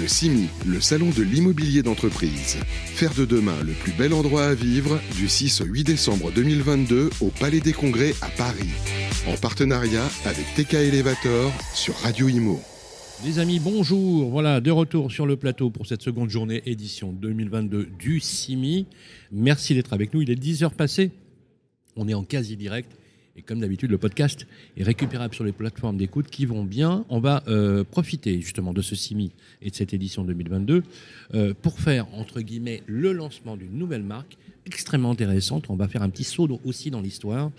Le CIMI, le salon de l'immobilier d'entreprise. Faire de demain le plus bel endroit à vivre du 6 au 8 décembre 2022 au Palais des Congrès à Paris. En partenariat avec TK Elevator sur Radio Imo. Les amis, bonjour. Voilà, de retour sur le plateau pour cette seconde journée édition 2022 du CIMI. Merci d'être avec nous. Il est 10 heures passées. On est en quasi direct. Et comme d'habitude, le podcast est récupérable sur les plateformes d'écoute qui vont bien. On va euh, profiter justement de ce CIMI et de cette édition 2022 euh, pour faire, entre guillemets, le lancement d'une nouvelle marque extrêmement intéressante. On va faire un petit saut aussi dans l'histoire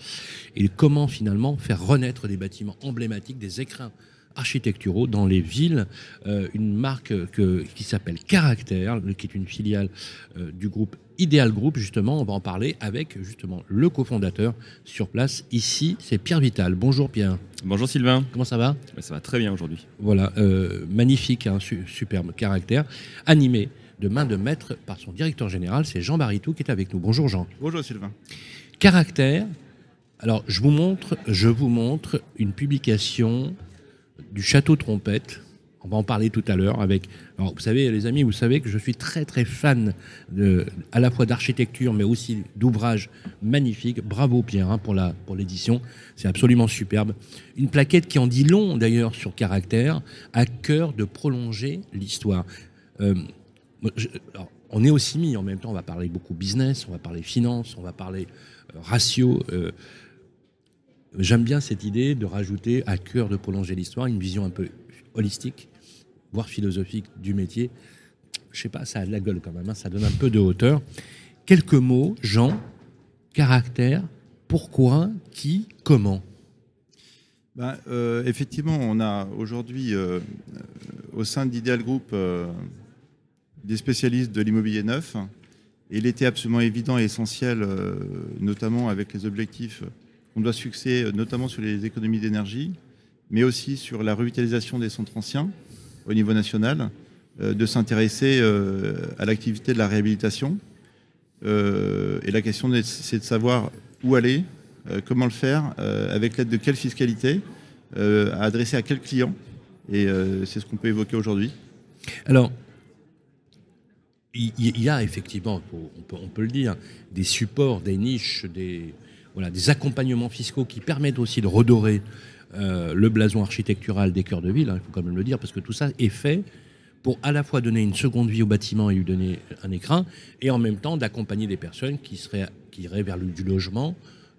et comment finalement faire renaître des bâtiments emblématiques, des écrins architecturaux dans les villes. Euh, une marque que, qui s'appelle Caractère, qui est une filiale euh, du groupe Ideal Group, justement. On va en parler avec justement le cofondateur sur place. Ici, c'est Pierre Vital. Bonjour Pierre. Bonjour Sylvain. Comment ça va? Ça va très bien aujourd'hui. Voilà, euh, magnifique, hein, superbe Caractère, animé de main de maître par son directeur général, c'est Jean Baritou qui est avec nous. Bonjour Jean. Bonjour Sylvain. Caractère. Alors, je vous montre, je vous montre une publication du château Trompette. On va en parler tout à l'heure avec. Vous savez, les amis, vous savez que je suis très très fan de, à la fois d'architecture, mais aussi d'ouvrages magnifiques. Bravo Pierre hein, pour l'édition, c'est absolument superbe. Une plaquette qui en dit long d'ailleurs sur caractère, à cœur de prolonger l'histoire. Euh, on est au CIMI en même temps, on va parler beaucoup business, on va parler finance, on va parler euh, ratio. Euh, J'aime bien cette idée de rajouter à cœur de prolonger l'histoire une vision un peu holistique, voire philosophique du métier. Je sais pas, ça a de la gueule quand même, hein, ça donne un peu de hauteur. Quelques mots, Jean, caractère, pourquoi, qui, comment? Ben, euh, Effectivement, on a aujourd'hui euh, au sein d'Ideal Group euh, des spécialistes de l'immobilier neuf. Et il était absolument évident et essentiel, notamment avec les objectifs on doit fixer euh, notamment sur les économies d'énergie, mais aussi sur la revitalisation des centres anciens au niveau national, euh, de s'intéresser euh, à l'activité de la réhabilitation. et la question, c'est de savoir où aller, comment le faire, avec l'aide de quelle fiscalité, adresser à quel client. Et c'est ce qu'on peut évoquer aujourd'hui. Alors, il y, a effectivement, on peut, le dire, des supports, des niches, des, voilà, des accompagnements fiscaux qui permettent aussi de redorer euh, le blason architectural des cœurs de ville, hein, il faut quand même le dire, parce que tout ça est fait pour à la fois donner une seconde vie au bâtiment et lui donner un écran, et en même temps d'accompagner des personnes qui iraient vers du logement,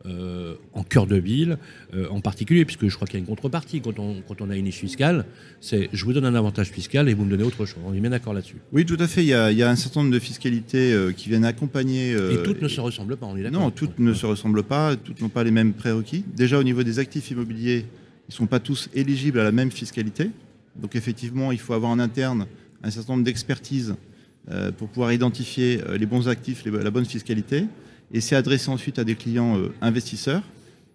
euh, en cœur de ville, euh, en particulier, puisque je crois qu'il y a une contrepartie quand on, quand on a une niche fiscale, c'est je vous donne un avantage fiscal et vous me donnez autre chose. On est bien d'accord là-dessus. Oui, tout à fait. Il y, a, il y a un certain nombre de fiscalités euh, qui viennent accompagner. et toutes ne se ressemblent pas, on est d'accord Non, toutes ne se ressemblent pas, toutes n'ont pas les mêmes prérequis. Déjà, au niveau des actifs immobiliers, ils ne sont pas tous éligibles à la même fiscalité. Donc, effectivement, il faut avoir en interne un certain nombre d'expertises pour pouvoir identifier les bons actifs, la bonne fiscalité et c'est adressé ensuite à des clients euh, investisseurs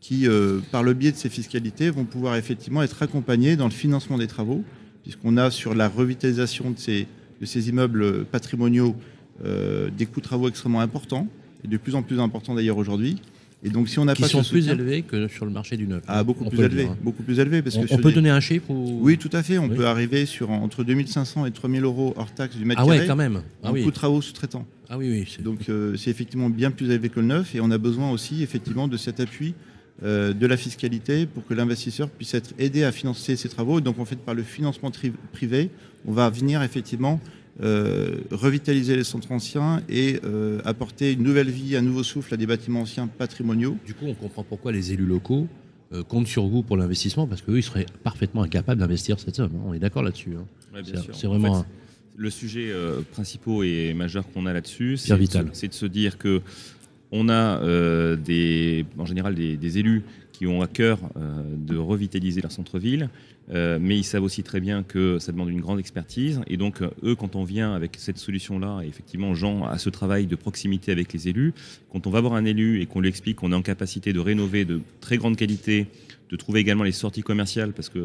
qui, euh, par le biais de ces fiscalités, vont pouvoir effectivement être accompagnés dans le financement des travaux, puisqu'on a sur la revitalisation de ces, de ces immeubles patrimoniaux euh, des coûts de travaux extrêmement importants, et de plus en plus importants d'ailleurs aujourd'hui. Et donc, si on n'a pas sont plus élevés que sur le marché du neuf. Ah, beaucoup plus élevés, hein. beaucoup plus élevés, parce on, que on peut donner un chiffre Oui, tout à fait. On peut arriver sur entre 2500 et 3000 euros hors taxe du mètre ah carré. Ah ouais, quand même. Ah oui. coût de travaux sous-traitants. Ah oui, oui. Donc, euh, c'est effectivement bien plus élevé que le neuf, et on a besoin aussi effectivement de cet appui euh, de la fiscalité pour que l'investisseur puisse être aidé à financer ses travaux. Donc, en fait, par le financement privé, on va venir effectivement euh, revitaliser les centres anciens et euh, apporter une nouvelle vie, un nouveau souffle à des bâtiments anciens patrimoniaux. Du coup, on comprend pourquoi les élus locaux euh, comptent sur vous pour l'investissement, parce qu'eux, ils seraient parfaitement incapables d'investir cette somme. Hein. On est d'accord là-dessus. Hein. c'est vraiment... le sujet principal et majeur qu'on a là-dessus, c'est de, se dire que on a des, en général des, élus qui ont à cœur de revitaliser leur centre-ville, euh, mais ils savent aussi très bien que ça demande une grande expertise. Et donc, euh, eux, quand on vient avec cette solution-là, effectivement, Jean a ce travail de proximité avec les élus. Quand on va voir un élu et qu'on lui explique qu'on est en capacité de rénover de très grande qualité, de trouver également les sorties commerciales, parce que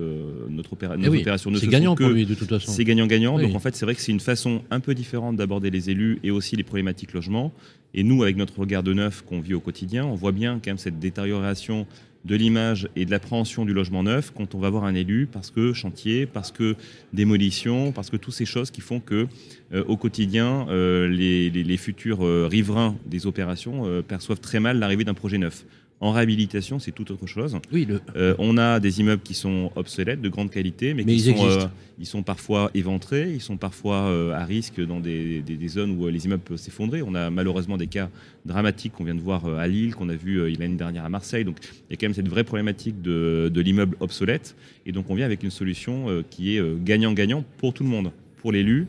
notre, eh opération ne se gagnant que, pour lui, de toute façon. C'est gagnant-gagnant. Donc, en fait, c'est vrai que c'est une façon un peu différente d'aborder les élus et aussi les problématiques logement. Et nous, avec notre regard de neuf qu'on vit au quotidien, on voit bien quand même cette détérioration de l'image et de l'appréhension du logement neuf quand on va voir un élu parce que chantier, parce que démolition, parce que toutes ces choses qui font que euh, au quotidien euh, les, futurs euh, riverains des opérations perçoivent très mal l'arrivée d'un projet neuf. En réhabilitation, c'est tout autre chose. Oui, euh, on a des immeubles qui sont obsolètes, de grande qualité, mais, qui sont, euh, ils sont parfois éventrés, ils sont parfois euh, à risque dans des, zones où les immeubles peuvent s'effondrer. On a malheureusement des cas dramatiques qu'on vient de voir à Lille, qu'on a vu l'année dernière à Marseille. Donc il y a quand même cette vraie problématique de, de l'immeuble obsolète. Et donc on vient avec une solution qui est gagnant-gagnant pour tout le monde, pour l'élu,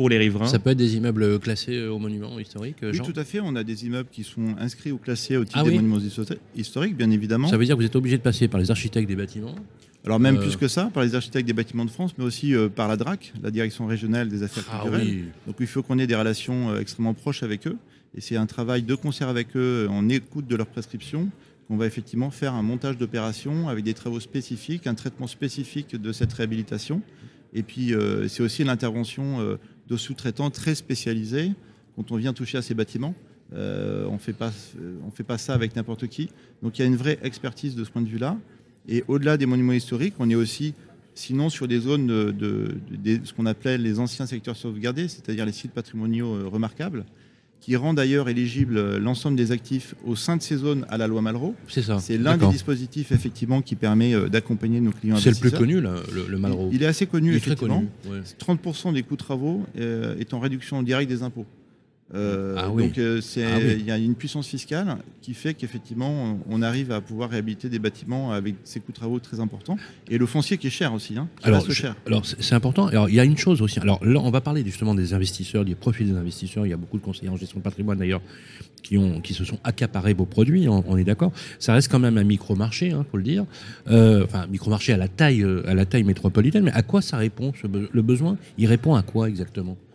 pour les riverains. Ça peut être des immeubles classés au monument historique Oui, tout à fait. On a des immeubles qui sont inscrits ou classés au titre ah des monuments historiques, bien évidemment. Ça veut dire que vous êtes obligé de passer par les architectes des bâtiments alors même euh. plus que ça, par les architectes des bâtiments de France, mais aussi euh, par la DRAC, la Direction régionale des affaires ah culturelles. Donc il faut qu'on ait des relations euh, extrêmement proches avec eux. Et c'est un travail de concert avec eux, en écoute de leurs prescriptions, qu'on va effectivement faire un montage d'opération avec des travaux spécifiques, un traitement spécifique de cette réhabilitation. Et puis c'est aussi l'intervention de sous-traitants très spécialisés quand on vient toucher à ces bâtiments. Euh, on ne fait pas ça avec n'importe qui. Donc il y a une vraie expertise de ce point de vue-là. Et au-delà des monuments historiques, on est aussi, sinon, sur des zones de, ce qu'on appelait les anciens secteurs sauvegardés, c'est-à-dire les sites patrimoniaux euh, remarquables qui rend d'ailleurs éligible euh, l'ensemble des actifs au sein de ces zones à la loi Malraux. C'est ça. C'est l'un des dispositifs effectivement qui permet euh, d'accompagner nos clients. C'est le plus connu, le, le, Malraux. Il, est assez connu, effectivement. Connu, 30% des coûts de travaux euh, est en réduction directe des impôts. Euh, ah donc euh, ah il y a une puissance fiscale qui fait qu'effectivement on arrive à pouvoir réhabiliter des bâtiments avec ces coûts de travaux très importants et le foncier qui est cher aussi. Hein, alors, cher. alors c'est important. Alors il y a une chose aussi. Alors là on va parler justement des investisseurs, des profils des investisseurs. Il y a beaucoup de conseillers en gestion de patrimoine d'ailleurs qui ont qui se sont accaparés vos produits. On, est d'accord. Ça reste quand même un micro marché, hein, faut le dire. Euh, enfin micro marché à la taille à la taille métropolitaine. Mais à quoi ça répond le besoin? Il répond à quoi exactement? euh,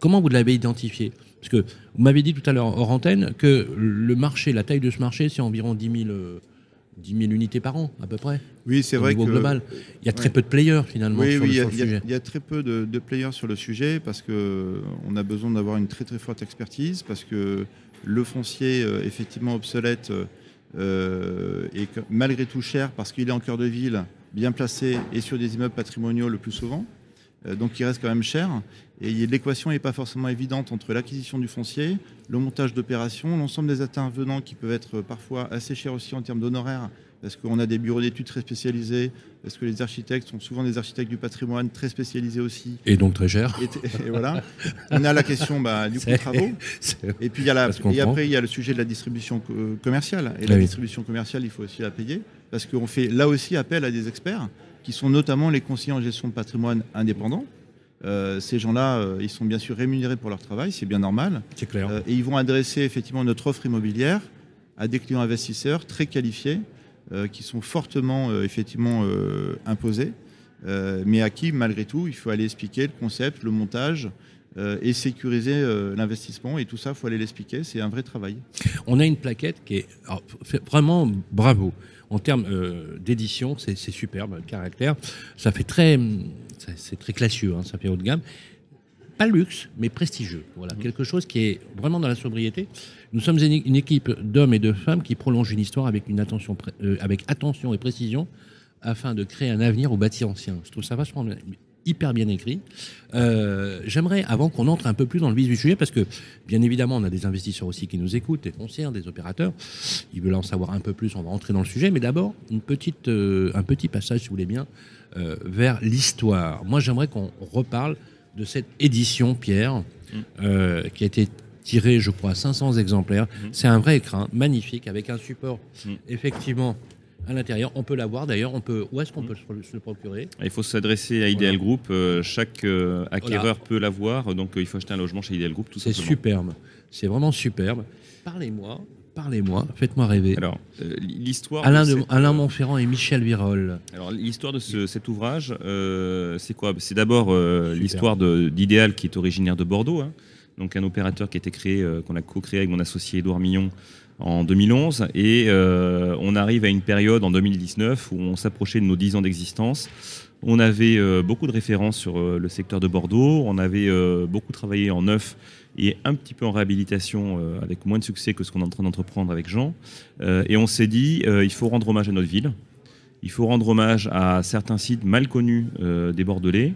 comment vous l'avez identifié? Parce que vous m'avez dit tout à l'heure hors antenne que le marché, la taille de ce marché, c'est environ 10 000, 10 000, unités par an, à peu près. Oui, c'est vrai. Au global. Il y a très peu de players, finalement, sur, le, sujet. Il y, a très peu de, players sur le sujet parce qu'on a besoin d'avoir une très très forte expertise, parce que le foncier, euh, effectivement obsolète, euh, est malgré tout cher parce qu'il est en cœur de ville, bien placé et sur des immeubles patrimoniaux le plus souvent. Euh, donc qui reste quand même cher. Et l'équation n'est pas forcément évidente entre l'acquisition du foncier, le montage d'opérations, l'ensemble des intervenants qui peuvent être parfois assez chers aussi en termes d'honoraires, parce qu'on a des bureaux d'études très spécialisés, parce que les architectes sont souvent des architectes du patrimoine très spécialisés aussi. Et donc très chers. Et, voilà. On a la question bah, du coût de travaux. Et puis il y a la, et après, il y a le sujet de la distribution commerciale. Et la distribution commerciale, il faut aussi la payer, parce qu'on fait là aussi appel à des experts qui sont notamment les conseillers en gestion de patrimoine indépendants. Euh, ces gens-là, euh, ils sont bien sûr rémunérés pour leur travail, c'est bien normal. C'est clair. Euh, et ils vont adresser effectivement notre offre immobilière à des clients investisseurs très qualifiés, qui sont fortement effectivement imposés, mais à qui, malgré tout, il faut aller expliquer le concept, le montage, et sécuriser l'investissement. Et tout ça, il faut aller l'expliquer. C'est un vrai travail. On a une plaquette qui est vraiment bravo en termes euh, d'édition, c'est superbe, le caractère. Ça fait très, c'est très classieux, hein, ça fait haut de gamme. Pas luxe, mais prestigieux. Voilà, mmh. quelque chose qui est vraiment dans la sobriété. Nous sommes une, équipe d'hommes et de femmes qui prolonge une histoire avec, une attention, euh, avec attention et précision afin de créer un avenir au bâti ancien. Je trouve ça vachement hyper bien écrit. Euh, j'aimerais, avant qu'on entre un peu plus dans le vif du sujet, parce que bien évidemment, on a des investisseurs aussi qui nous écoutent, des foncières, des opérateurs, ils veulent en savoir un peu plus, on va entrer dans le sujet, mais d'abord, une petite, euh, un petit passage, si vous voulez bien, euh, vers l'histoire. Moi, j'aimerais qu'on reparle de cette édition, Pierre, mm. qui a été tirée, je crois, à 500 exemplaires. Mm. C'est un vrai écrin, magnifique, avec un support, mm. effectivement, à l'intérieur. On peut l'avoir d'ailleurs. On peut. Où est-ce qu'on peut se le procurer? Il faut s'adresser à Ideal Group. Euh, chaque euh, acquéreur peut l'avoir. Donc euh, il faut acheter un logement chez Ideal Group. Tout C'est superbe. C'est vraiment superbe. Parlez-moi. Parlez-moi, faites-moi rêver. Alors, l'histoire. Alain, Montferrand et Michel Virol. Alors, l'histoire de cet ouvrage, c'est quoi? C'est d'abord l'histoire d'Idéal qui est originaire de Bordeaux. Hein. donc un opérateur qui a été créé, qu'on a co-créé avec mon associé Edouard Mignon en 2011. Et on arrive à une période en 2019 où on s'approchait de nos 10 ans d'existence. On avait beaucoup de références sur le secteur de Bordeaux. On avait beaucoup travaillé en neuf et un petit peu en réhabilitation avec moins de succès que ce qu'on est en train d'entreprendre avec Jean. et on s'est dit, il faut rendre hommage à notre ville. Il faut rendre hommage à certains sites mal connus euh, des Bordelais,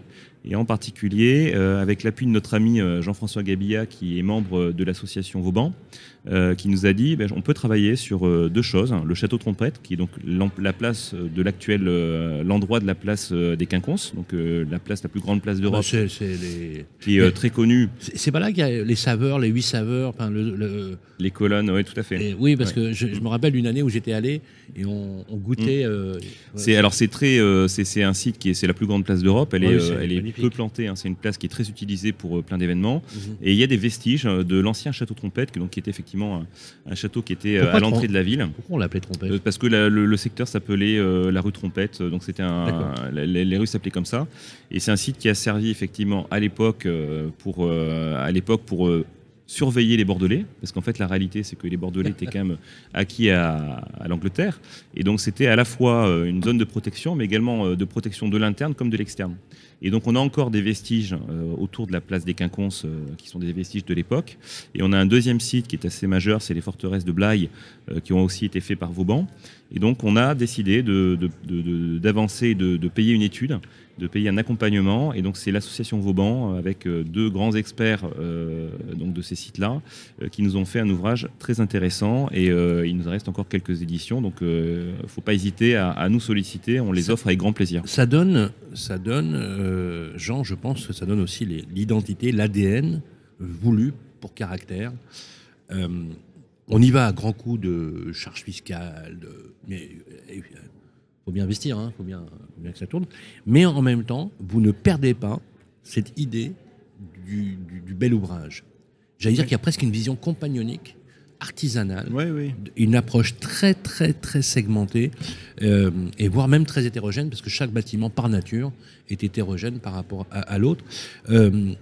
et en particulier euh, avec l'appui de notre ami euh, Jean-François Gabilla, qui est membre de l'association Vauban, qui nous a dit ben, on peut travailler sur deux choses. Le château Trompette, qui est donc la place de l'actuel, l'endroit de la place des Quinconces, donc la place, la plus grande place d'Europe, les... qui est très connue. C'est pas là qu'il y a les saveurs, les huit saveurs, enfin, le, les colonnes, oui, tout à fait. oui, parce que je, me rappelle d'une année où j'étais allé et on, goûtait. Mm. c'est alors c'est très, c'est un site qui est, c'est la plus grande place d'Europe. Elle est, elle est peu plantée. Hein. C'est une place qui est très utilisée pour euh, plein d'événements. Mhm. Et il y a des vestiges euh, de l'ancien château Trompette, qui, donc, qui était effectivement un, château qui était euh, à l'entrée de la ville. Pourquoi on l'appelait Trompette Parce que le, secteur s'appelait la rue Trompette. Donc c'était un, les, rues s'appelaient comme ça. Et c'est un site qui a servi effectivement à l'époque pour, à l'époque pour surveiller les Bordelais, parce qu'en fait la réalité c'est que les Bordelais étaient quand même acquis à, l'Angleterre, et donc c'était à la fois une zone de protection, mais également de protection de l'interne comme de l'externe. Et donc on a encore des vestiges euh, autour de la place des Quinconces, qui sont des vestiges de l'époque, et on a un deuxième site qui est assez majeur, c'est les forteresses de Blaye, qui ont aussi été faits par Vauban, et donc on a décidé d'avancer, de, de payer une étude de payer un accompagnement. Et donc c'est l'association Vauban euh, avec euh, deux grands experts euh, donc de ces sites-là qui nous ont fait un ouvrage très intéressant. Et il nous reste encore quelques éditions, donc il ne faut pas hésiter à, nous solliciter. On les offre avec grand plaisir. Ça donne, ça donne, Jean, je pense que ça donne aussi l'identité, l'ADN voulu pour caractère. on y va à grands coups de charges fiscales, de, mais faut bien investir, il hein, faut, bien, bien que ça tourne. Mais en même temps, vous ne perdez pas cette idée du, bel ouvrage. J'allais dire qu'il y a presque une vision compagnonique, artisanale, une approche très très très segmentée, euh, et voire même très hétérogène, parce que chaque bâtiment par nature est hétérogène par rapport à, l'autre. Euh,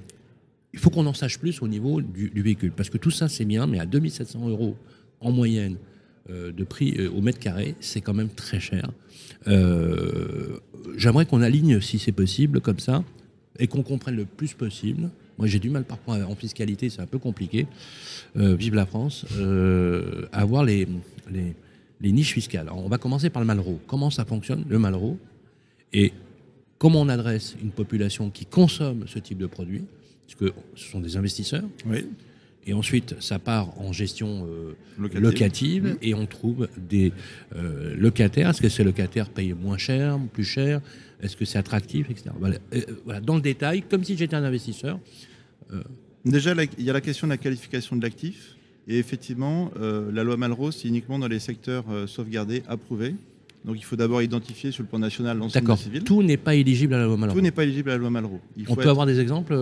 il faut qu'on en sache plus au niveau du, du, véhicule, parce que tout ça c'est bien, mais à 2700 euros en moyenne de prix au mètre carré, c'est quand même très cher. Euh, j'aimerais qu'on aligne, si c'est possible, comme ça, et qu'on comprenne le plus possible. Moi, j'ai du mal parfois en fiscalité, c'est un peu compliqué. Euh, vive la France. Euh, avoir les, les, niches fiscales. on va commencer par le Malraux. Comment ça fonctionne, le Malraux? Et comment on adresse une population qui consomme ce type de produit? Parce que ce sont des investisseurs. Oui. Et ensuite, ça part en gestion euh, locative, mmh. et on trouve des euh, locataires. Est-ce que ces locataires payent moins cher, plus cher? Est-ce que c'est attractif, etc. Euh, voilà. Dans le détail, comme si j'étais un investisseur. Déjà, il y a la question de la qualification de l'actif. Et effectivement, la loi Malraux, c'est uniquement dans les secteurs sauvegardés, approuvés. Donc il faut d'abord identifier sur le plan national l'ensemble des civils. Tout n'est pas éligible à la loi Malraux. Tout n'est pas éligible à la loi Malraux. on peut avoir des exemples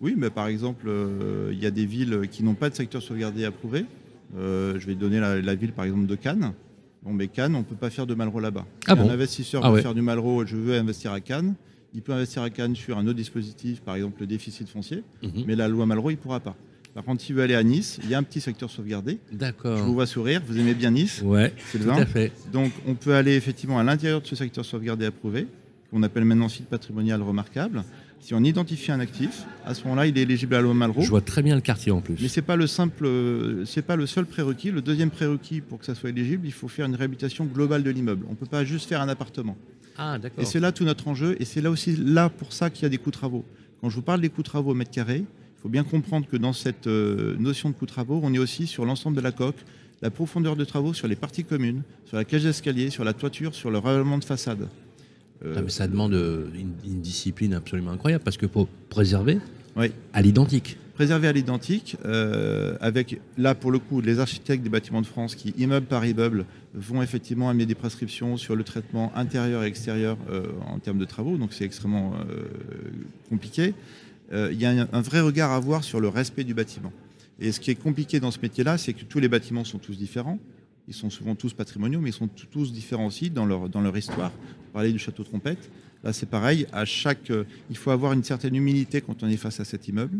oui, mais par exemple, euh, il y a des villes qui n'ont pas de secteur sauvegardé approuvé. Euh, je vais donner la, ville par exemple de Cannes. Bon, mais Cannes, on ne peut pas faire de Malraux là-bas. Ah un investisseur ah veut faire du Malraux, je veux investir à Cannes. Il peut investir à Cannes sur un autre dispositif, par exemple le déficit foncier, mhm. mais la loi Malraux, il ne pourra pas. Par contre, s'il veut aller à Nice, il y a un petit secteur sauvegardé. D'accord. Je vous vois sourire, vous aimez bien Nice Ouais, c'est tout à fait. Donc, on peut aller effectivement à l'intérieur de ce secteur sauvegardé approuvé, qu'on appelle maintenant site patrimonial remarquable. Si on identifie un actif, à ce moment-là, il est éligible à la loi Malraux. Je vois très bien le quartier en plus. Mais c'est pas le simple, c'est pas le seul prérequis. Le deuxième prérequis pour que ça soit éligible, il faut faire une réhabilitation globale de l'immeuble. On ne peut pas juste faire un appartement. Ah, d'accord. Et c'est là tout notre enjeu, et c'est là aussi là pour ça qu'il y a des coûts travaux. Quand je vous parle des coûts travaux au mètre carré, il faut bien comprendre que dans cette euh, notion de coût de travaux, on est aussi sur l'ensemble de la coque, la profondeur de travaux sur les parties communes, sur la cage d'escalier, sur la toiture, sur le règlement de façade. Euh, ça demande euh, une, discipline absolument incroyable parce qu'il faut préserver à l'identique. Préserver à l'identique, euh, avec là pour le coup les architectes des bâtiments de France qui, immeuble par immeuble, vont effectivement amener des prescriptions sur le traitement intérieur et extérieur en termes de travaux, donc c'est extrêmement compliqué. Il y a un, un, vrai regard à avoir sur le respect du bâtiment. Et ce qui est compliqué dans ce métier-là, c'est que tous les bâtiments sont tous différents. Ils sont souvent tous patrimoniaux, mais ils sont tous différents aussi dans leur, histoire. Parler du château Trompette, là c'est pareil. À chaque, euh, il faut avoir une certaine humilité quand on est face à cet immeuble.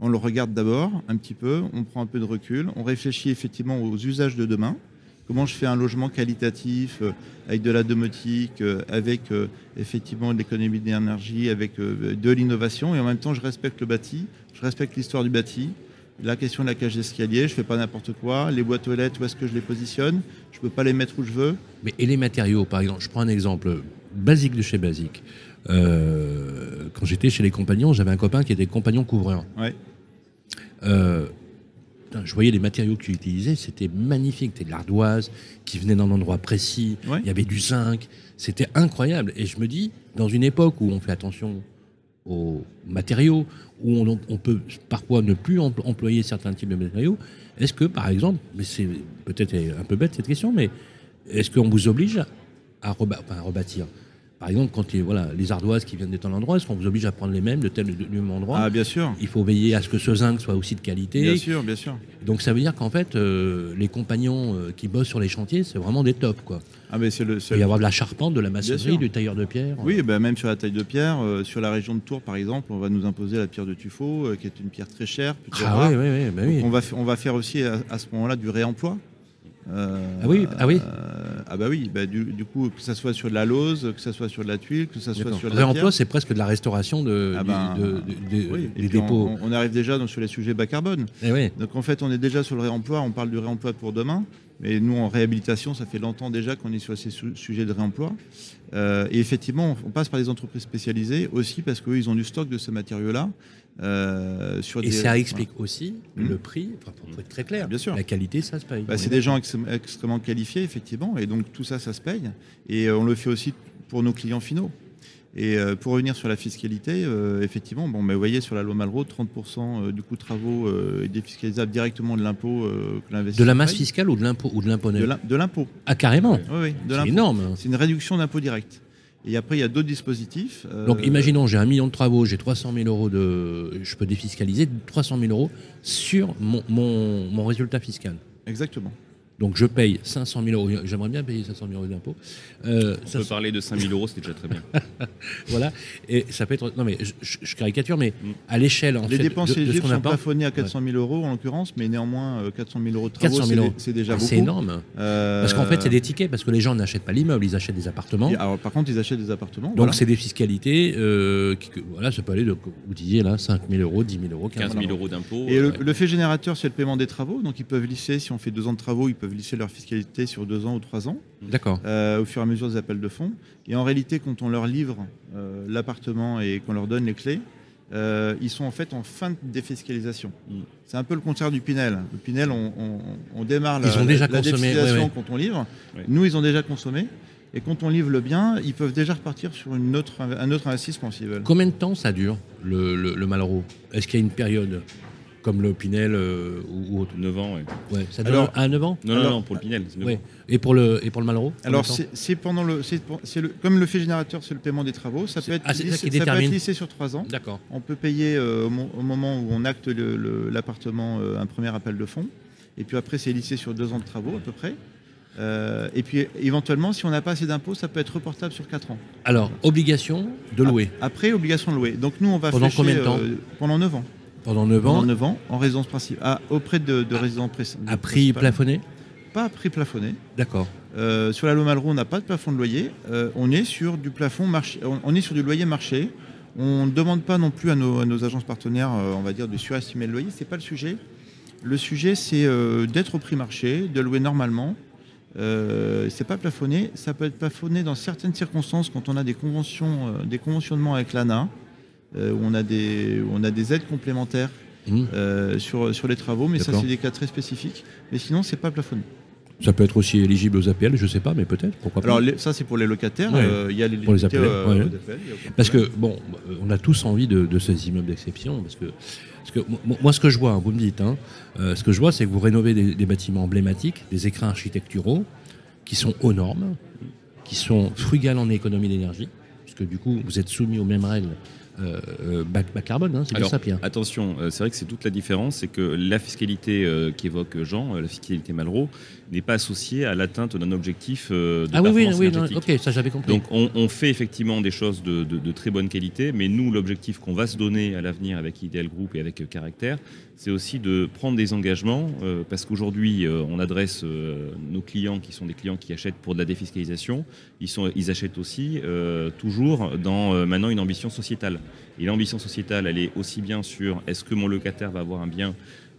On le regarde d'abord un petit peu, on prend un peu de recul, on réfléchit effectivement aux usages de demain. Comment je fais un logement qualitatif euh, avec de la domotique, euh, avec effectivement de l'économie d'énergie, avec de l'innovation, et en même temps je respecte le bâti, je respecte l'histoire du bâti. La question de la cage d'escalier, je ne fais pas n'importe quoi. Les boîtes aux lettres, où est-ce que je les positionne? Je ne peux pas les mettre où je veux. Mais et les matériaux, par exemple, je prends un exemple basique de chez Basique. quand j'étais chez les compagnons, j'avais un copain qui était compagnon couvreur. Ouais je voyais les matériaux que tu utilisais, c'était magnifique. C'était de l'ardoise qui venait d'un endroit précis, il y avait du zinc, c'était incroyable. Et je me dis, dans une époque où on fait attention aux matériaux, où on, peut parfois ne plus employer certains types de matériaux, est-ce que, par exemple, mais c'est peut-être un peu bête cette question, mais est-ce qu'on vous oblige à rebâtir? Par exemple, quand voilà, les ardoises qui viennent de tel endroit, est-ce qu'on vous oblige à prendre les mêmes de tel du même endroit Ah, bien sûr. Il faut veiller à ce que ce zinc soit aussi de qualité. Bien sûr, bien sûr. Donc ça veut dire qu'en fait, euh, les compagnons euh, qui bossent sur les chantiers, c'est vraiment des tops, quoi. Ah, mais c'est le, Il peut y avoir de la charpente, de la maçonnerie, du tailleur de pierre. Oui, ben même sur la taille de pierre, euh, sur la région de Tours, par exemple, on va nous imposer la pierre de tuffeau, qui est une pierre très chère. Ah oui, oui, oui, ben oui. On va, on va faire aussi à ce moment-là du réemploi. Euh, ah oui, ah oui. Euh, ah bah oui, bah du, coup que ça soit sur de la lose, que ça soit sur de la tuile, que ça soit sur de la réemploi, c'est presque de la restauration de, ah ben, des dépôts. On, arrive déjà sur les sujets bas carbone. Et eh Donc en fait, on est déjà sur le réemploi. On parle du réemploi pour demain. Mais nous, en réhabilitation, ça fait longtemps déjà qu'on est sur ces sujets de réemploi. Euh, et effectivement, on passe par des entreprises spécialisées aussi parce qu'eux, ils ont du stock de ce matériau-là. Euh, et ça explique aussi hmm. le prix, pour être très clair. Bien sûr. La qualité, ça se paye. Bah, c'est des gens extrêmement qualifiés, effectivement, et donc tout ça, ça se paye. Et euh, on le fait aussi pour nos clients finaux. Et euh, pour revenir sur la fiscalité, effectivement, bon, mais vous voyez sur la loi Malraux, 30% du coût de travaux est défiscalisable directement de l'impôt que l'investisseur. De la masse fiscale ou de l'impôt ou de l'impôt De l'impôt. Ah carrément. Oui, oui c'est énorme. C'est une réduction d'impôt direct. Et après, il y a d'autres dispositifs. Euh, Donc, imaginons, j'ai un million de travaux, j'ai 300 000 euros de. Je peux défiscaliser 300 000 euros sur mon, mon résultat fiscal. Exactement. Donc je paye 500 000 euros. J'aimerais bien payer 500 000 euros d'impôts. Euh, On peut parler de 5 000 euros, c'est déjà très bien. voilà. Et ça peut être. Non, mais je, caricature, mais mm. à l'échelle. Les dépenses éligibles sont plafonnées à 400 000 euros en l'occurrence, mais néanmoins 400 euh, 000 euros de travaux, c'est déjà ah, beaucoup. C'est énorme. Euh, parce qu'en fait, c'est des tickets, parce que les gens n'achètent pas l'immeuble, ils achètent des appartements. alors, par contre, ils achètent des appartements. Donc c'est des fiscalités. qui, voilà, ça peut aller de, vous disiez là, 5 000 euros, 10 000 euros, 15 000 euros d'impôts. Et le, le fait générateur, c'est le paiement des travaux. Donc ils peuvent lisser, si on fait deux ans de travaux, ils peuvent lisser leur fiscalité sur deux ans ou trois ans. D'accord. Euh, au fur et à mesure des appels de fonds. Et en réalité, quand on leur livre euh, l'appartement et qu'on leur donne les clés, euh, ils sont en fait en fin de défiscalisation. Mm. C'est un peu le contraire du Pinel. Le Pinel, on, démarre la, défiscalisation quand on livre. Nous, ils ont déjà consommé. Et quand on livre le bien, ils peuvent déjà repartir sur une autre, un autre investissement s'ils veulent. Combien de temps ça dure, le, le, le Malraux? Est-ce qu'il y a une période? Comme le Pinel euh, ou, autre 9 ans, oui. Ouais, ça alors, à 9 ans Non, non, non, pour le Pinel. Ouais. Et pour le, et pour le Malraux Alors, c'est pendant le, c'est le, comme le fait générateur, c'est le paiement des travaux. Ça peut être, ah, lissé, ça, peut être lissé sur 3 ans. D'accord. On peut payer euh, au, moment où on acte l'appartement euh, un premier appel de fonds. Et puis après, c'est lissé sur 2 ans de travaux à peu près. et puis éventuellement, si on n'a pas assez d'impôts, ça peut être reportable sur 4 ans. Alors, obligation de louer. Après, obligation de louer. Donc nous, on va Pendant combien de temps Pendant 9 ans. Pendant 9 ans Pendant 9 ans, en résidence principale. Ah, auprès de, de résidents principaux. À prix plafonné Pas à prix plafonné. D'accord. Euh, sur la loi Malraux, on n'a pas de plafond de loyer. Euh, on est sur du plafond marché. On est sur du loyer marché. On ne demande pas non plus à nos, agences partenaires, euh, on va dire, de surestimer le loyer. Ce n'est pas le sujet. Le sujet, c'est d'être au prix marché, de louer normalement. Euh, c'est pas plafonné. Ça peut être plafonné dans certaines circonstances quand on a des conventions, des conventionnements avec l'ANA. Euh, où on a des, on a des aides complémentaires mmh. euh, sur, sur les travaux, mais ça, c'est des cas très spécifiques. Mais sinon, c'est pas plafonné. Ça peut être aussi éligible aux APL, je ne sais pas, mais peut-être, pourquoi pas. Alors ça c'est pour les locataires, euh, il y a les, pour les APL. parce que, bon, on a tous envie de, ces immeubles d'exception, parce que, parce que moi ce que je vois, hein, vous me dites, hein, ce que je vois c'est que vous rénovez des, des, bâtiments emblématiques, des écrins architecturaux, qui sont aux normes, qui sont frugales en économie d'énergie, puisque du coup vous êtes soumis aux mêmes règles bas, carbone. Hein, c'est bien ça, Pierre. Attention, c'est vrai que c'est toute la différence, c'est que la fiscalité qu'évoque Jean, la fiscalité Malraux, n'est pas associée à l'atteinte d'un objectif de ah, performance oui, oui, oui, ok, ça j'avais compris. Donc on, fait effectivement des choses de, de, très bonne qualité, mais nous, l'objectif qu'on va se donner à l'avenir avec Ideal Group et avec Caractère, c'est aussi de prendre des engagements, parce qu'aujourd'hui, on adresse nos clients qui sont des clients qui achètent pour de la défiscalisation, ils, sont, ils achètent aussi toujours dans maintenant une ambition sociétale. Et l'ambition sociétale, elle est aussi bien sur est-ce que mon locataire va avoir un bien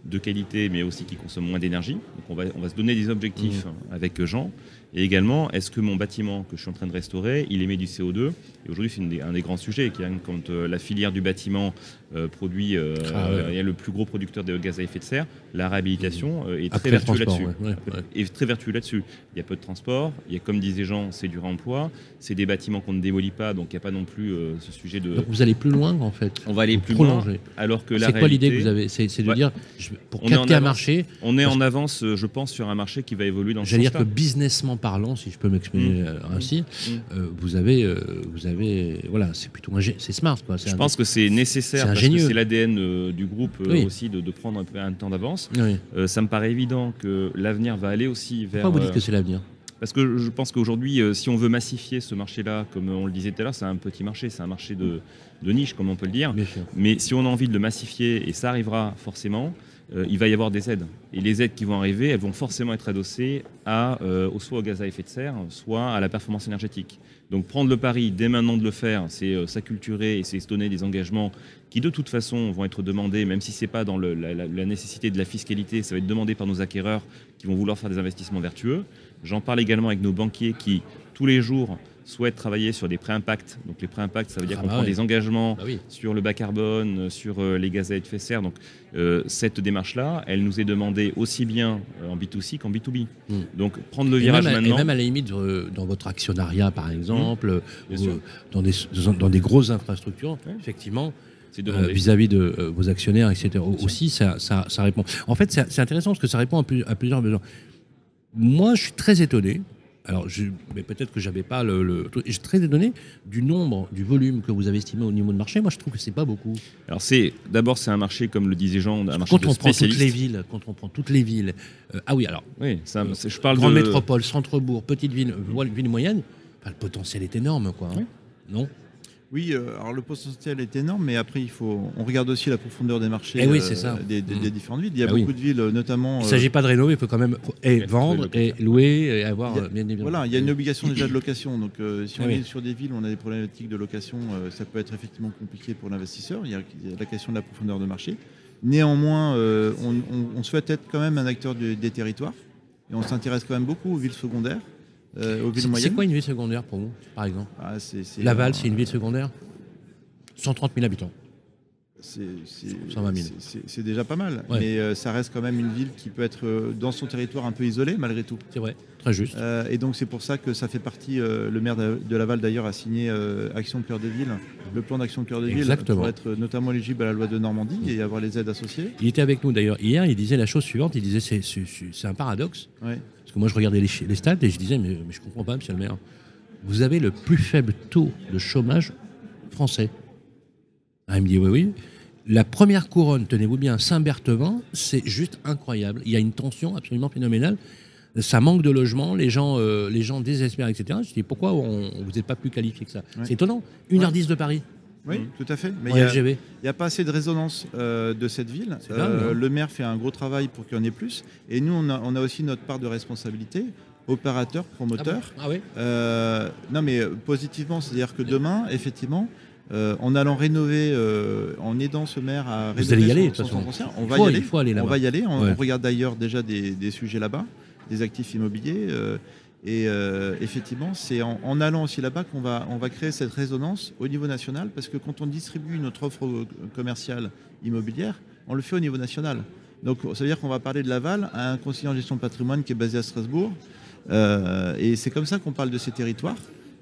de qualité, mais aussi qui consomme moins d'énergie. Donc on va, on va se donner des objectifs mmh. avec Jean. Et également, est-ce que mon bâtiment que je suis en train de restaurer, il émet du CO2 Et aujourd'hui, c'est un des grands sujets. Quand euh, la filière du bâtiment euh, produit, euh, ah, le plus gros producteur de gaz à effet de serre, la réhabilitation est, très vertueuse là-dessus. Est très vertueux là-dessus. Il y a peu de transport. Il y a, comme disait Jean, c'est du réemploi. C'est des bâtiments qu'on ne démolit pas, donc il n'y a pas non plus ce sujet de. Donc vous allez plus loin, en fait. On va aller plus loin. Alors que C'est quoi l'idée que vous avez? C'est de dire, pour capter un marché. On est en avance, je pense, sur un marché qui va évoluer dans ce sens J'allais dire que businessment parlant, si je peux m'exprimer mmh. euh, ainsi, mmh. euh, vous avez, euh, vous avez, voilà, c'est plutôt c'est smart quoi. Je pense que c'est nécessaire parce que c'est l'ADN du groupe aussi de, prendre un peu un temps d'avance. ça me paraît évident que l'avenir va aller aussi vers. Pourquoi vous dites que c'est l'avenir? parce que je pense qu'aujourd'hui, si on veut massifier ce marché-là, comme on le disait tout à l'heure, c'est un petit marché, c'est un marché de, de, niche, comme on peut le dire. Mais si on a envie de le massifier, et ça arrivera forcément, euh, il va y avoir des aides. Et les aides qui vont arriver, elles vont forcément être adossées à, euh, soit au gaz à effet de serre, soit à la performance énergétique. Donc prendre le pari dès maintenant de le faire, c'est euh, s'acculturer et c'est se donner des engagements qui de toute façon vont être demandés, même si ce n'est pas dans la, la, nécessité de la fiscalité, ça va être demandé par nos acquéreurs qui vont vouloir faire des investissements vertueux. J'en parle également avec nos banquiers qui, tous les jours, souhaite travailler sur des pré-impacts. Donc les pré-impacts, ça veut dire ah qu'on bah prend des engagements bah sur le bas carbone, sur euh, les gaz à effet de serre. Donc euh, cette démarche-là, elle nous est demandée aussi bien euh, en B2C qu'en B2B. Hmm. Donc prendre le virage maintenant. Et même à la limite dans votre actionnariat, par exemple, hmm. dans, des, dans des grosses infrastructures, effectivement vis-à-vis de vos actionnaires, etc. Aussi, ça, ça, ça, répond. En fait, c'est intéressant parce que ça répond à, à plusieurs besoins. Moi, je suis très étonné alors, je, mais peut-être que j'avais pas le. le je très étonné du nombre, du volume que vous avez estimé au niveau de marché. Moi, je trouve que c'est pas beaucoup. Alors, c'est d'abord c'est un marché, comme le disait Jean, un marché quand on prend toutes les villes, quand on prend toutes les villes. Euh, ah oui, alors. Oui, ça, je parle grande métropole, centre-bourg, petite ville, ville moyenne. le potentiel est énorme, quoi. Hein. Non? Oui, euh, alors le potentiel est énorme, mais après, il faut, on regarde aussi la profondeur des marchés eh euh, Des, mmh. différentes villes. Il y a ah beaucoup de villes, notamment. Il ne s'agit pas de rénover, il faut quand même et vendre, et louer, et avoir. voilà, il y a une obligation déjà de location. Donc, euh, si on ah est sur des villes où on a des problématiques de location, ça peut être effectivement compliqué pour l'investisseur. Il, y a la question de la profondeur de marché. Néanmoins, on, souhaite être quand même un acteur des territoires, et on s'intéresse quand même beaucoup aux villes secondaires. Euh, c'est quoi une ville secondaire pour vous, par exemple ah, Laval, c'est une ville secondaire 130 000 habitants. C'est déjà pas mal, mais euh, ça reste quand même une ville qui peut être euh, dans son territoire un peu isolée malgré tout. C'est vrai, très juste. et donc c'est pour ça que ça fait partie, le maire de, Laval d'ailleurs a signé Action Cœur de Ville, le plan d'action Cœur de Ville pour être notamment éligible à la loi de Normandie et avoir les aides associées. Il était avec nous d'ailleurs hier, il disait la chose suivante, il disait c'est un paradoxe moi, je regardais les, stats et je disais, mais, je comprends pas, monsieur le maire. Vous avez le plus faible taux de chômage français. Ah, il me dit, oui, oui. La première couronne, tenez-vous bien, Saint-Berthevin, c'est juste incroyable. Il y a une tension absolument phénoménale. Ça manque de logement, les gens, euh, les gens désespèrent, etc. Je dis, pourquoi on, vous n'êtes pas plus qualifié que ça? C'est étonnant. 1h10 de Paris. Oui, tout à fait. Mais il n'y a, pas assez de résonance euh, de cette ville. Euh, le maire fait un gros travail pour qu'il y en ait plus. Et nous, on a, aussi notre part de responsabilité opérateur, promoteur. Ah, ah oui euh, Non, mais positivement, c'est-à-dire que demain, effectivement, en allant rénover, en aidant ce maire à rénover Vous allez y aller, son, on va y aller. Il faut aller on va y aller. On, regarde d'ailleurs déjà des, des sujets là-bas, des actifs immobiliers. Et euh, effectivement, c'est en, allant aussi là-bas qu'on va, créer cette résonance au niveau national, parce que quand on distribue notre offre commerciale immobilière, on le fait au niveau national. Donc ça veut dire qu'on va parler de Laval à un conseiller en gestion de patrimoine qui est basé à Strasbourg. Euh, et c'est comme ça qu'on parle de ces territoires,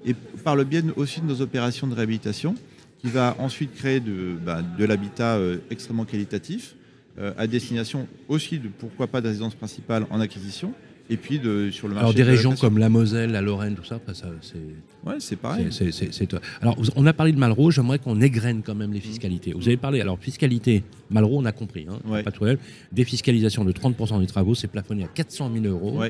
et par le biais aussi de nos opérations de réhabilitation, qui va ensuite créer de, bah, l'habitat euh, extrêmement qualitatif, à destination aussi de pourquoi pas de résidence principale en acquisition, Et puis de, sur le marché. Alors des régions comme la Moselle, la Lorraine, tout ça, ça c'est. Ouais, c'est pareil. Alors on a parlé de Malraux, j'aimerais qu'on égrène quand même les fiscalités. Vous avez parlé, alors fiscalité, Malraux, on a compris, hein, pas de problème. Défiscalisation de 30% des travaux, c'est plafonné à 400 000 euros.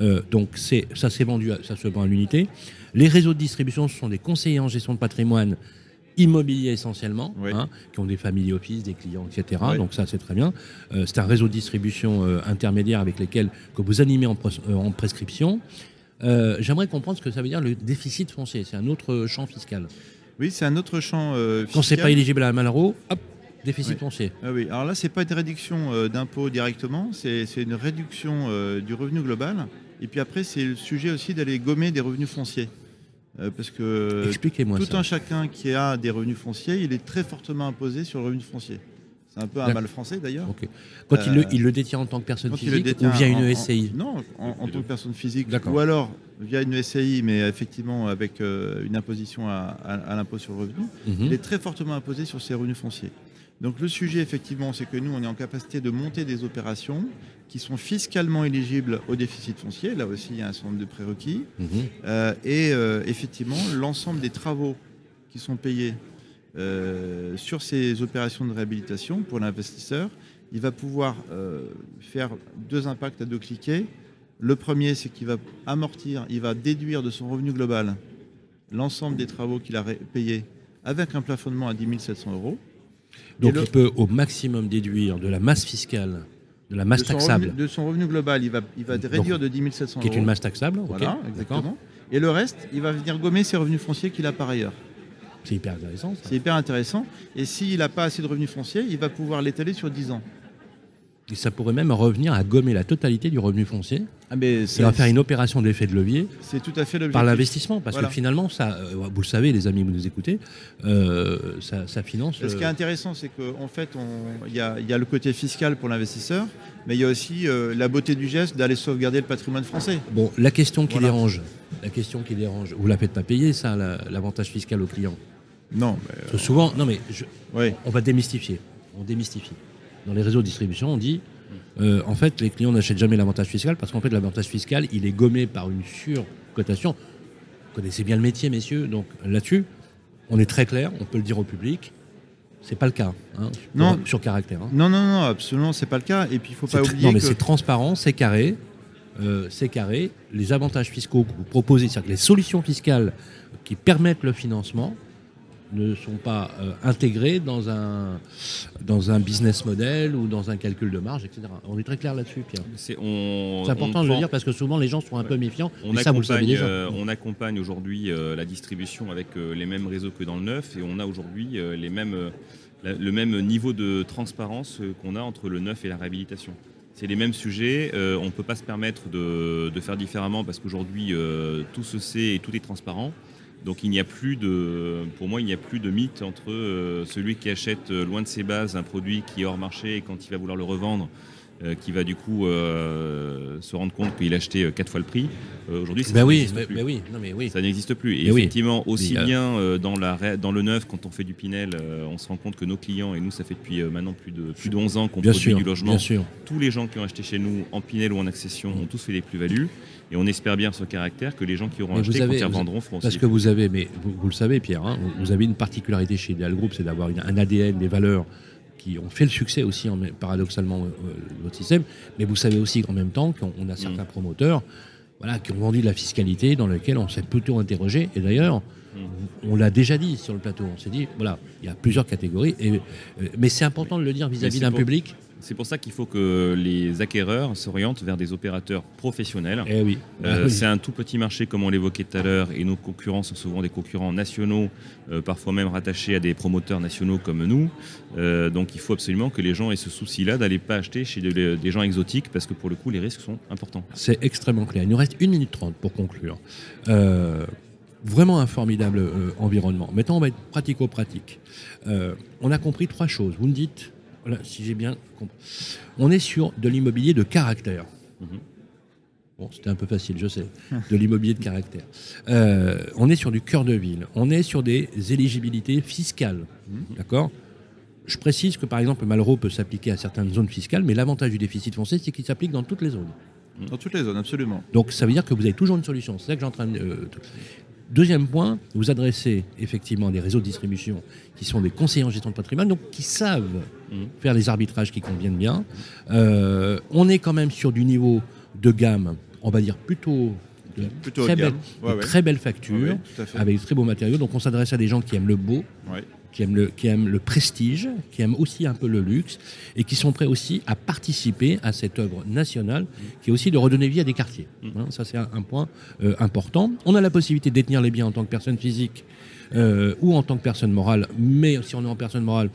Euh, donc ça vendu, ça se vend à l'unité. Les réseaux de distribution, ce sont des conseillers en gestion de patrimoine immobilier essentiellement, hein, qui ont des familles office, des clients, etc. Donc ça, c'est très bien. Euh, c'est un réseau de distribution euh, intermédiaire avec lesquels que vous animez en, euh, prescription. J'aimerais comprendre ce que ça veut dire le déficit foncier. C'est un autre champ fiscal. Oui, c'est un autre champ fiscal. Quand c'est pas éligible à Malraux, hop, déficit foncier. Ah oui, alors là, c'est pas une réduction d'impôt directement, c'est une réduction du revenu global. Et puis après, c'est le sujet aussi d'aller gommer des revenus fonciers. Euh, parce que tout un chacun qui a des revenus fonciers, il est très fortement imposé sur le revenu foncier. C'est un peu un mal français d'ailleurs. Quand il, le, il, le, détient en tant que personne physique ou via une SCI Non, en, tant que personne physique. Ou alors via une SCI, mais effectivement avec euh, une imposition à, l'impôt sur le revenu. Mhm. Il est très fortement imposé sur ses revenus fonciers. Donc le sujet, effectivement, c'est que nous, on est en capacité de monter des opérations qui sont fiscalement éligibles au déficit foncier. Là aussi, il y a un certain nombre de prérequis. Mhm. Euh, et euh, effectivement, l'ensemble des travaux qui sont payés euh, sur ces opérations de réhabilitation pour l'investisseur, il va pouvoir faire deux impacts à deux cliquets. Le premier, c'est qu'il va amortir, il va déduire de son revenu global l'ensemble des travaux qu'il a payés avec un plafonnement à 10 700 euros. Donc il peut au maximum déduire de la masse fiscale, de la masse taxable. de son revenu global, il va, il va réduire de 10 700 euros. Qui est une masse taxable Voilà, exactement. Et le reste, il va venir gommer ses revenus fonciers qu'il a par ailleurs. C'est hyper intéressant. C'est hyper intéressant. Et s'il n'a pas assez de revenus fonciers, il va pouvoir l'étaler sur 10 ans. Et ça pourrait même revenir à gommer la totalité du revenu foncier. Ah mais ça va faire une opération d'effet de levier. C'est tout à fait Par l'investissement, parce que finalement, ça, euh, vous le savez, les amis, vous nous écoutez, euh, ça, finance. Ce qui est euh, intéressant, c'est qu'en fait, il y, a, le côté fiscal pour l'investisseur, mais il y a aussi la beauté du geste d'aller sauvegarder le patrimoine français. Bon, la question qui dérange, la question qui dérange, vous la faites pas payer ça, l'avantage fiscal au client Non. Mais souvent, non mais on va démystifier. On démystifie dans les réseaux de distribution, on dit euh, en fait, les clients n'achètent jamais l'avantage fiscal parce qu'en fait, l'avantage fiscal, il est gommé par une surcotation. Vous connaissez bien le métier, messieurs, donc là-dessus, on est très clair, on peut le dire au public. C'est pas le cas, hein, non, sur caractère. Hein. Non, non, non, absolument, c'est pas le cas. Et puis, il faut pas oublier. Non, mais c'est transparent, c'est carré. Euh, c'est carré. Les avantages fiscaux que vous proposez, c'est-à-dire que les solutions fiscales qui permettent le financement, ne sont pas euh, intégrés dans un, dans un business model ou dans un calcul de marge, etc. On est très clair là-dessus, Pierre. C'est important de le dire parce que souvent les gens sont un peu méfiants. On, accompagne, euh, on accompagne aujourd'hui euh, la distribution avec les mêmes réseaux que dans le neuf et on a aujourd'hui les mêmes, le même niveau de transparence qu'on a entre le neuf et la réhabilitation. C'est les mêmes sujets, on ne peut pas se permettre de, de faire différemment parce qu'aujourd'hui tout se sait et tout est transparent. Donc il n'y a plus de, pour moi, il n'y a plus de mythe entre euh, celui qui achète euh, loin de ses bases un produit qui est hors marché et quand il va vouloir le revendre, euh, qui va du coup se rendre compte qu'il a acheté quatre fois le prix. Aujourd'hui, ça ben oui, mais, oui, non, mais oui. Ça n'existe plus. Et effectivement, aussi bien dans, la, dans le neuf, quand on fait du Pinel, on se rend compte que nos clients, et nous, ça fait depuis maintenant plus de, plus de 11 ans qu'on produit du logement, tous les gens qui ont acheté chez nous en Pinel ou en accession ont tous fait des plus-values. Et on espère bien ce caractère que les gens qui auront acheté, quand ils revendront, feront Parce que vous avez, mais vous, le savez, Pierre, hein, vous avez une particularité chez Ideal Group, c'est d'avoir un ADN, des valeurs qui ont fait le succès aussi, paradoxalement, euh, de votre système. Mais vous savez aussi qu'en même temps, qu'on a certains mm. promoteurs voilà, qui ont vendu de la fiscalité dans laquelle on s'est plutôt interrogé. Et d'ailleurs, mm. on l'a déjà dit sur le plateau. On s'est dit, voilà, il y a plusieurs catégories. Et, euh, mais c'est important de le dire vis-à-vis d'un public c'est pour ça qu'il faut que les acquéreurs s'orientent vers des opérateurs professionnels. Eh oui. Euh, ah c'est un tout petit marché, comme on l'évoquait tout à l'heure, et nos concurrents sont souvent des concurrents nationaux, euh, parfois même rattachés à des promoteurs nationaux comme nous. Euh, donc il faut absolument que les gens aient ce souci-là d'aller pas acheter chez des gens exotiques, parce que pour le coup, les risques sont importants. C'est extrêmement clair. Il nous reste une minute trente pour conclure. vraiment un formidable environnement. Maintenant, on va être pratico-pratique. on a compris trois choses. Vous me dites voilà, si j'ai bien compris. On est sur de l'immobilier de caractère. Mhm. Bon, c'était un peu facile, je sais. De l'immobilier de caractère. Euh, on est sur du cœur de ville. On est sur des éligibilités fiscales. Mhm. D'accord? Je précise que, par exemple, Malraux peut s'appliquer à certaines zones fiscales, mais l'avantage du déficit foncier, c'est qu'il s'applique dans toutes les zones. Dans toutes les zones, absolument. Donc ça veut dire que vous avez toujours une solution. C'est ça que j'ai en train de. Euh, Deuxième point, vous adressez effectivement des réseaux de distribution qui sont des conseillers en gestion de patrimoine, donc qui savent mmh. faire les arbitrages qui conviennent bien. Euh, on est quand même sur du niveau de gamme, on va dire plutôt de très, belle, très factures, avec de très beaux matériaux. Donc on s'adresse à des gens qui aiment le beau, qui aiment, le, qui aiment le prestige, qui aiment aussi un peu le luxe, et qui sont prêts aussi à participer à cette œuvre nationale, qui est aussi de redonner vie à des quartiers. Mm. Hein, ça, c'est un, point euh, important. On a la possibilité de détenir les biens en tant que personne physique euh, ou en tant que personne morale, mais si on est en personne morale,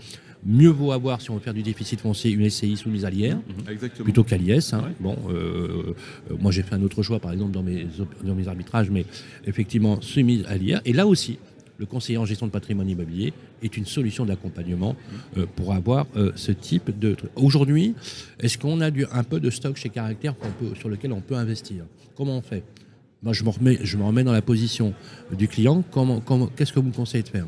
mieux vaut avoir, si on veut faire du déficit foncier, une SCI soumise à l'IR, mm-hmm. plutôt qu'à l'IS. Hein. Bon, euh, moi j'ai fait un autre choix, par exemple, dans mes, dans mes arbitrages, mais effectivement soumise à l'IR. Et là aussi, le conseiller en gestion de patrimoine immobilier est une solution d'accompagnement euh, pour avoir euh, ce type de truc. Aujourd'hui, est-ce qu'on a un peu de stock chez Caractère sur lequel on peut investir? Comment on fait? Moi, je me, remets, dans la position du client. Qu'est-ce que vous me conseillez de faire?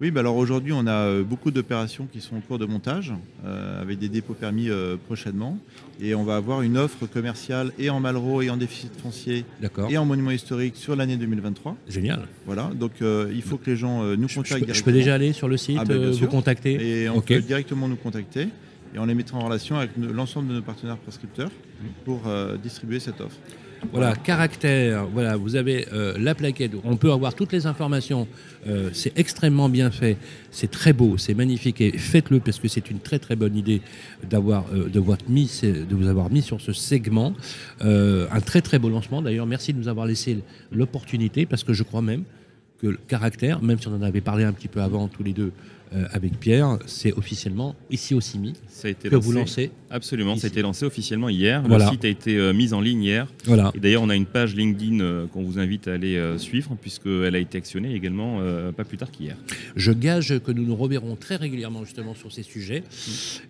Oui, bah alors aujourd'hui, on a euh, beaucoup d'opérations qui sont en cours de montage, euh, avec des dépôts permis euh, prochainement. Et on va avoir une offre commerciale et en Malraux et en déficit foncier et en monument historique sur l'année 2023. Génial. Voilà, donc il faut que les gens nous contactent. Je, peux déjà aller sur le site, ah, ben, vous contacter Et on peut directement nous contacter et on les mettra en relation avec l'ensemble de nos partenaires prescripteurs pour distribuer cette offre. Voilà, caractère, voilà, vous avez euh, la plaquette, on peut avoir toutes les informations, euh, c'est extrêmement bien fait, c'est très beau, c'est magnifique et faites-le parce que c'est une très très bonne idée euh, de vous avoir mis sur ce segment. un très très beau lancement. D'ailleurs, merci de nous avoir laissé l'opportunité parce que je crois même que le caractère, même si on en avait parlé un petit peu avant tous les deux euh, avec Pierre, c'est officiellement ici au CIMI ça a été que vous lancez. Absolument, ça a été lancé officiellement hier. Le site a été euh, mis en ligne hier. Voilà. Et d'ailleurs, on a une page LinkedIn euh, qu'on vous invite à aller suivre, puisqu'elle a été actionnée également pas plus tard qu'hier. Je gage que nous nous reverrons très régulièrement justement sur ces sujets.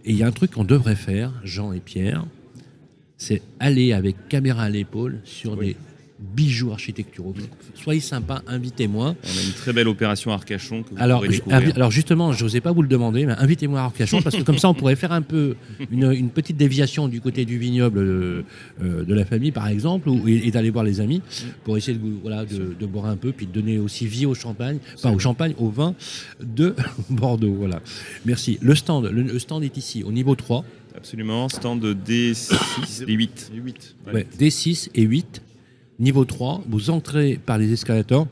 Et il y a un truc qu'on devrait faire, Jean et Pierre, c'est aller avec caméra à l'épaule sur des bijoux architecturaux. Soyez sympa, invitez-moi. On a une très belle opération à Arcachon que vous alors, découvrir. alors justement, je n'osais pas vous le demander, mais invitez-moi à Arcachon parce que comme ça, on pourrait faire un peu une, petite déviation du côté du vignoble euh, de la famille, par exemple, et, d'aller voir les amis pour essayer de, voilà, de, boire un peu, puis de donner aussi vie au champagne, pas au champagne, au vin de Bordeaux. Voilà. Merci. Le stand, le, stand est ici, au niveau 3. Absolument, stand D6 et 8. D6 et 8 Niveau 3, vous entrez par les escalators,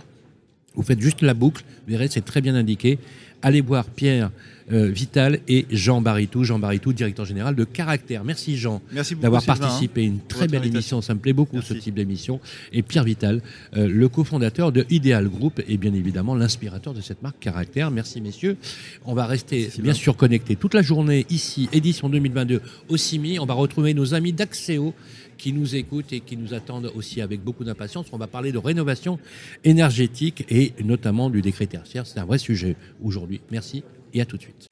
vous faites juste la boucle, vous verrez, c'est très bien indiqué. Allez voir Pierre euh, Vital et Jean Baritou, Jean Baritou, directeur général de Caractère. Merci Jean d'avoir participé à une très belle émission, ça me plaît beaucoup ce type d'émission. Et Pierre Vital, euh, le cofondateur de Ideal Group et bien évidemment l'inspirateur de cette marque Caractère. Merci messieurs. On va rester bien sûr connectés toute la journée ici, édition 2022 au CIMI. On va retrouver nos amis d'Axéo qui nous écoutent et qui nous attendent aussi avec beaucoup d'impatience. On va parler de rénovation énergétique et notamment du décret tertiaire. C'est un vrai sujet aujourd'hui. Merci et à tout de suite.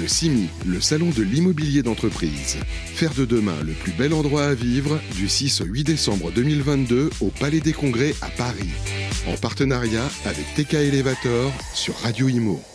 Le CIMI, le salon de l'immobilier d'entreprise. Faire de demain le plus bel endroit à vivre du 6 au 8 décembre 2022 au Palais des Congrès à Paris. En partenariat avec TK Elevator sur Radio Imo.